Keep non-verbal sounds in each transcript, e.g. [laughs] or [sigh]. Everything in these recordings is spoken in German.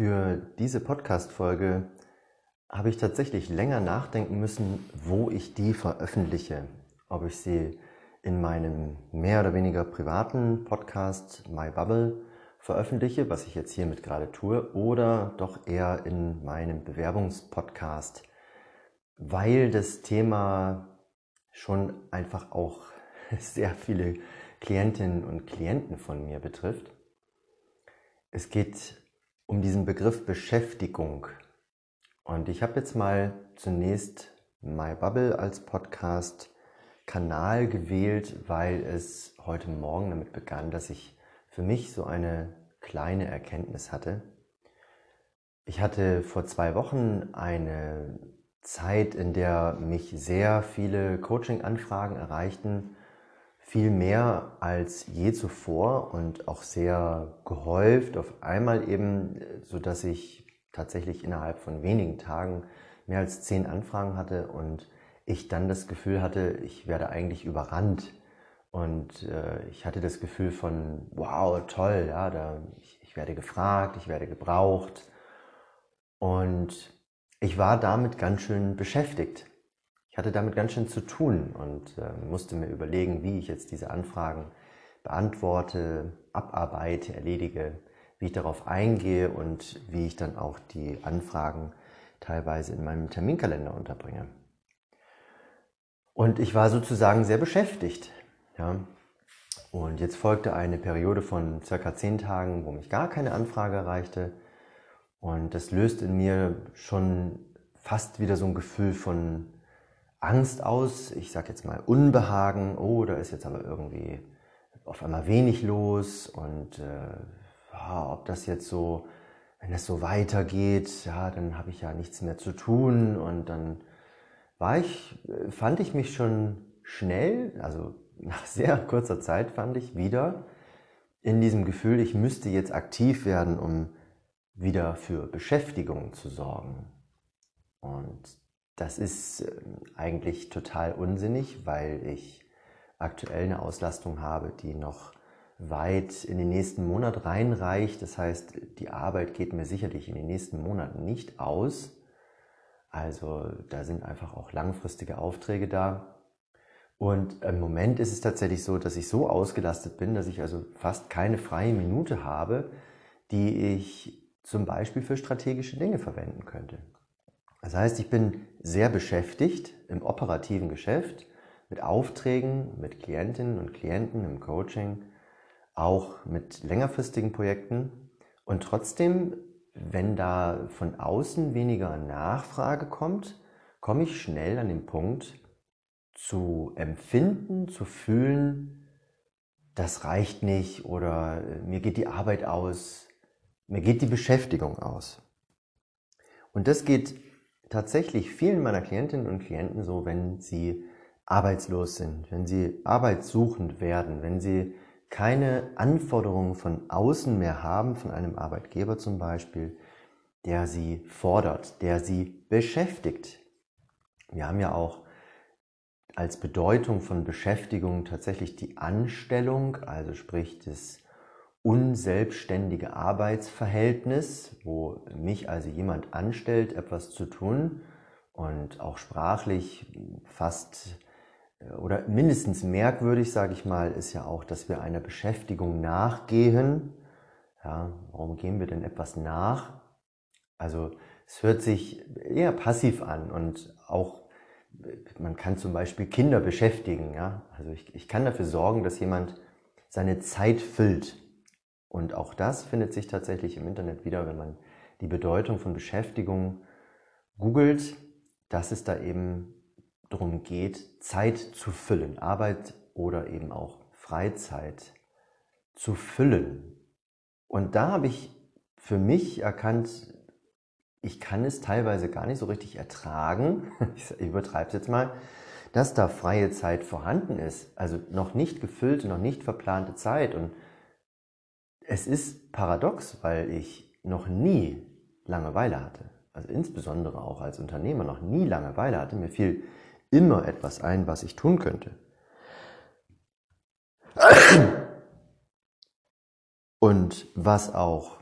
Für diese Podcast-Folge habe ich tatsächlich länger nachdenken müssen, wo ich die veröffentliche. Ob ich sie in meinem mehr oder weniger privaten Podcast My Bubble veröffentliche, was ich jetzt hiermit gerade tue, oder doch eher in meinem Bewerbungspodcast, weil das Thema schon einfach auch [laughs] sehr viele Klientinnen und Klienten von mir betrifft. Es geht um diesen Begriff Beschäftigung. Und ich habe jetzt mal zunächst My Bubble als Podcast Kanal gewählt, weil es heute Morgen damit begann, dass ich für mich so eine kleine Erkenntnis hatte. Ich hatte vor zwei Wochen eine Zeit, in der mich sehr viele Coaching-Anfragen erreichten, viel mehr als je zuvor und auch sehr gehäuft auf einmal eben, so dass ich tatsächlich innerhalb von wenigen Tagen mehr als zehn Anfragen hatte und ich dann das Gefühl hatte, ich werde eigentlich überrannt. Und äh, ich hatte das Gefühl von, wow, toll, ja, da, ich, ich werde gefragt, ich werde gebraucht. Und ich war damit ganz schön beschäftigt. Ich hatte damit ganz schön zu tun und äh, musste mir überlegen, wie ich jetzt diese Anfragen beantworte, abarbeite, erledige, wie ich darauf eingehe und wie ich dann auch die Anfragen teilweise in meinem Terminkalender unterbringe. Und ich war sozusagen sehr beschäftigt. Ja. Und jetzt folgte eine Periode von circa zehn Tagen, wo mich gar keine Anfrage erreichte. Und das löst in mir schon fast wieder so ein Gefühl von Angst aus. Ich sage jetzt mal Unbehagen. Oh, da ist jetzt aber irgendwie auf einmal wenig los. Und äh, ob das jetzt so, wenn es so weitergeht, ja, dann habe ich ja nichts mehr zu tun. Und dann war ich, fand ich mich schon schnell, also [laughs] nach sehr kurzer Zeit fand ich wieder in diesem Gefühl, ich müsste jetzt aktiv werden, um wieder für Beschäftigung zu sorgen. Und das ist ähm, eigentlich total unsinnig, weil ich aktuell eine Auslastung habe, die noch weit in den nächsten Monat reinreicht. Das heißt, die Arbeit geht mir sicherlich in den nächsten Monaten nicht aus. Also da sind einfach auch langfristige Aufträge da. Und im Moment ist es tatsächlich so, dass ich so ausgelastet bin, dass ich also fast keine freie Minute habe, die ich zum Beispiel für strategische Dinge verwenden könnte. Das heißt, ich bin sehr beschäftigt im operativen Geschäft mit Aufträgen, mit Klientinnen und Klienten im Coaching, auch mit längerfristigen Projekten. Und trotzdem wenn da von außen weniger Nachfrage kommt, komme ich schnell an den Punkt zu empfinden, zu fühlen, das reicht nicht oder äh, mir geht die Arbeit aus, mir geht die Beschäftigung aus. Und das geht tatsächlich vielen meiner Klientinnen und Klienten so, wenn sie arbeitslos sind, wenn sie arbeitssuchend werden, wenn sie keine Anforderungen von außen mehr haben, von einem Arbeitgeber zum Beispiel, der sie fordert, der sie beschäftigt. Wir haben ja auch als Bedeutung von Beschäftigung tatsächlich die Anstellung, also sprich das unselbstständige Arbeitsverhältnis, wo mich also jemand anstellt, etwas zu tun und auch sprachlich fast oder mindestens merkwürdig, sage ich mal, ist ja auch, dass wir einer Beschäftigung nachgehen. Ja, warum gehen wir denn etwas nach? Also es hört sich eher passiv an und auch man kann zum Beispiel Kinder beschäftigen. Ja? Also ich, ich kann dafür sorgen, dass jemand seine Zeit füllt. Und auch das findet sich tatsächlich im Internet wieder, wenn man die Bedeutung von Beschäftigung googelt, dass es da eben darum geht, Zeit zu füllen, Arbeit oder eben auch Freizeit zu füllen. Und da habe ich für mich erkannt, ich kann es teilweise gar nicht so richtig ertragen, [laughs] ich übertreibe es jetzt mal, dass da freie Zeit vorhanden ist, also noch nicht gefüllte, noch nicht verplante Zeit. Und es ist paradox, weil ich noch nie Langeweile hatte. Also insbesondere auch als Unternehmer noch nie Langeweile hatte. Mir fiel immer etwas ein, was ich tun könnte. Und was auch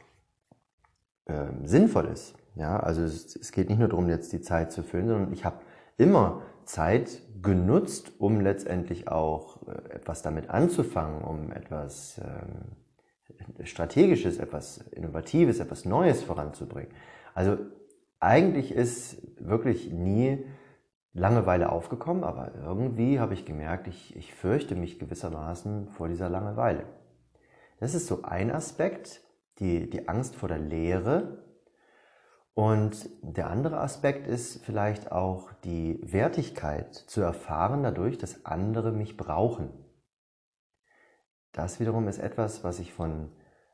äh, sinnvoll ist. Ja, also es, es geht nicht nur darum, jetzt die Zeit zu füllen, sondern ich habe immer Zeit genutzt, um letztendlich auch äh, etwas damit anzufangen, um etwas ähm, Strategisches, etwas Innovatives, etwas Neues voranzubringen. Also eigentlich ist wirklich nie Langeweile aufgekommen, aber irgendwie habe ich gemerkt, ich, ich fürchte mich gewissermaßen vor dieser Langeweile. Das ist so ein Aspekt, die, die Angst vor der Leere. Und der andere Aspekt ist vielleicht auch die Wertigkeit zu erfahren dadurch, dass andere mich brauchen. Das wiederum ist etwas, was ich von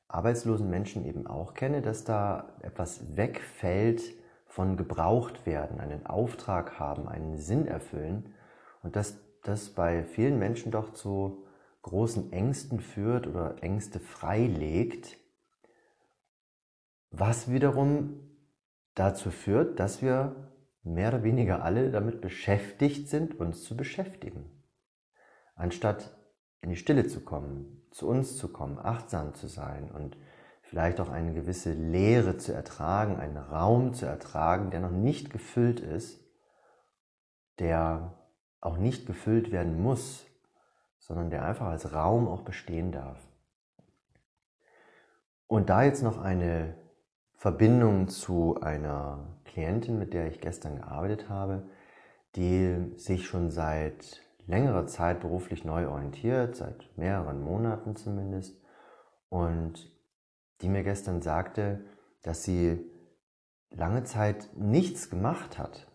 arbeitslosen Menschen eben auch kenne, dass da etwas wegfällt von gebraucht werden, einen Auftrag haben, einen Sinn erfüllen und dass das bei vielen Menschen doch zu großen Ängsten führt oder Ängste freilegt, was wiederum dazu führt, dass wir mehr oder weniger alle damit beschäftigt sind, uns zu beschäftigen. Anstatt in die Stille zu kommen, zu uns zu kommen, achtsam zu sein und vielleicht auch eine gewisse Leere zu ertragen, einen Raum zu ertragen, der noch nicht gefüllt ist, der auch nicht gefüllt werden muss, sondern der einfach als Raum auch bestehen darf. Und da jetzt noch eine Verbindung zu einer Klientin, mit der ich gestern gearbeitet habe, die sich schon seit längerer Zeit beruflich neu orientiert, seit mehreren Monaten zumindest, und die mir gestern sagte, dass sie lange Zeit nichts gemacht hat.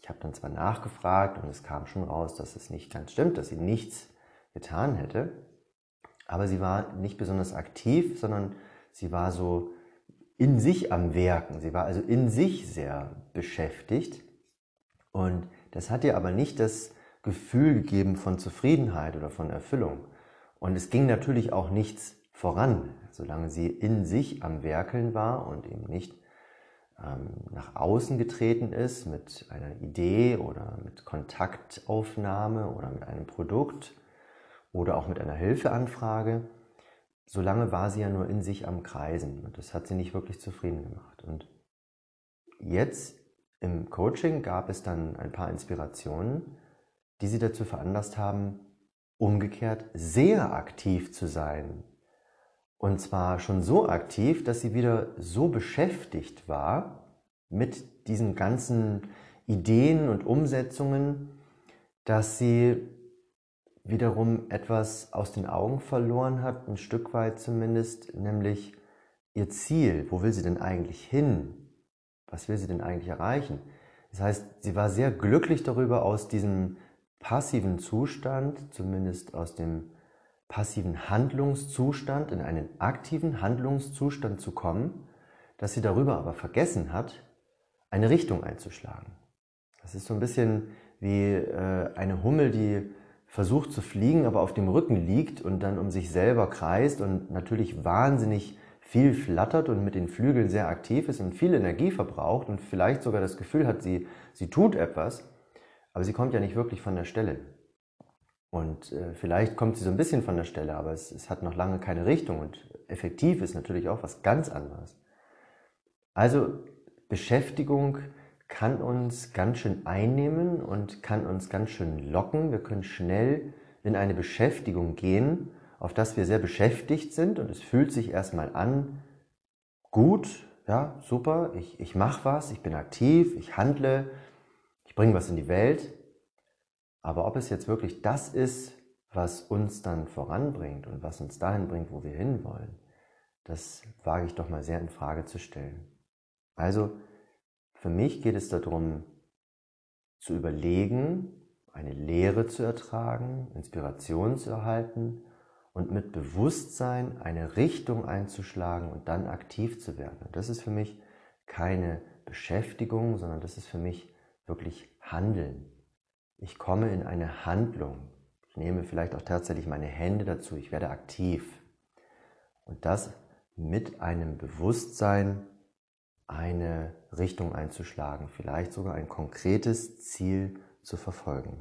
Ich habe dann zwar nachgefragt und es kam schon raus, dass es nicht ganz stimmt, dass sie nichts getan hätte, aber sie war nicht besonders aktiv, sondern sie war so in sich am Werken. Sie war also in sich sehr beschäftigt. Und das hat ihr aber nicht das Gefühl gegeben von Zufriedenheit oder von Erfüllung. Und es ging natürlich auch nichts voran, solange sie in sich am Werkeln war und eben nicht ähm, nach außen getreten ist mit einer Idee oder mit Kontaktaufnahme oder mit einem Produkt oder auch mit einer Hilfeanfrage, solange war sie ja nur in sich am Kreisen und das hat sie nicht wirklich zufrieden gemacht. Und jetzt im Coaching gab es dann ein paar Inspirationen, die sie dazu veranlasst haben, umgekehrt sehr aktiv zu sein. Und zwar schon so aktiv, dass sie wieder so beschäftigt war mit diesen ganzen Ideen und Umsetzungen, dass sie wiederum etwas aus den Augen verloren hat, ein Stück weit zumindest, nämlich ihr Ziel. Wo will sie denn eigentlich hin? Was will sie denn eigentlich erreichen? Das heißt, sie war sehr glücklich darüber, aus diesem passiven Zustand, zumindest aus dem passiven Handlungszustand in einen aktiven Handlungszustand zu kommen, dass sie darüber aber vergessen hat, eine Richtung einzuschlagen. Das ist so ein bisschen wie äh, eine Hummel, die versucht zu fliegen, aber auf dem Rücken liegt und dann um sich selber kreist und natürlich wahnsinnig viel flattert und mit den Flügeln sehr aktiv ist und viel Energie verbraucht und vielleicht sogar das Gefühl hat, sie, sie tut etwas, aber sie kommt ja nicht wirklich von der Stelle. Und äh, vielleicht kommt sie so ein bisschen von der Stelle, aber es, es hat noch lange keine Richtung und effektiv ist natürlich auch was ganz anderes. Also Beschäftigung kann uns ganz schön einnehmen und kann uns ganz schön locken. Wir können schnell in eine Beschäftigung gehen, auf das wir sehr beschäftigt sind und es fühlt sich erstmal an, gut, ja, super, ich, ich mache was, ich bin aktiv, ich handle, ich bringe was in die Welt. Aber ob es jetzt wirklich das ist, was uns dann voranbringt und was uns dahin bringt, wo wir hinwollen, das wage ich doch mal sehr in Frage zu stellen. Also für mich geht es darum, zu überlegen, eine Lehre zu ertragen, Inspiration zu erhalten und mit Bewusstsein eine Richtung einzuschlagen und dann aktiv zu werden. Und das ist für mich keine Beschäftigung, sondern das ist für mich wirklich Handeln. Ich komme in eine Handlung. Ich nehme vielleicht auch tatsächlich meine Hände dazu. Ich werde aktiv. Und das mit einem Bewusstsein, eine Richtung einzuschlagen, vielleicht sogar ein konkretes Ziel zu verfolgen.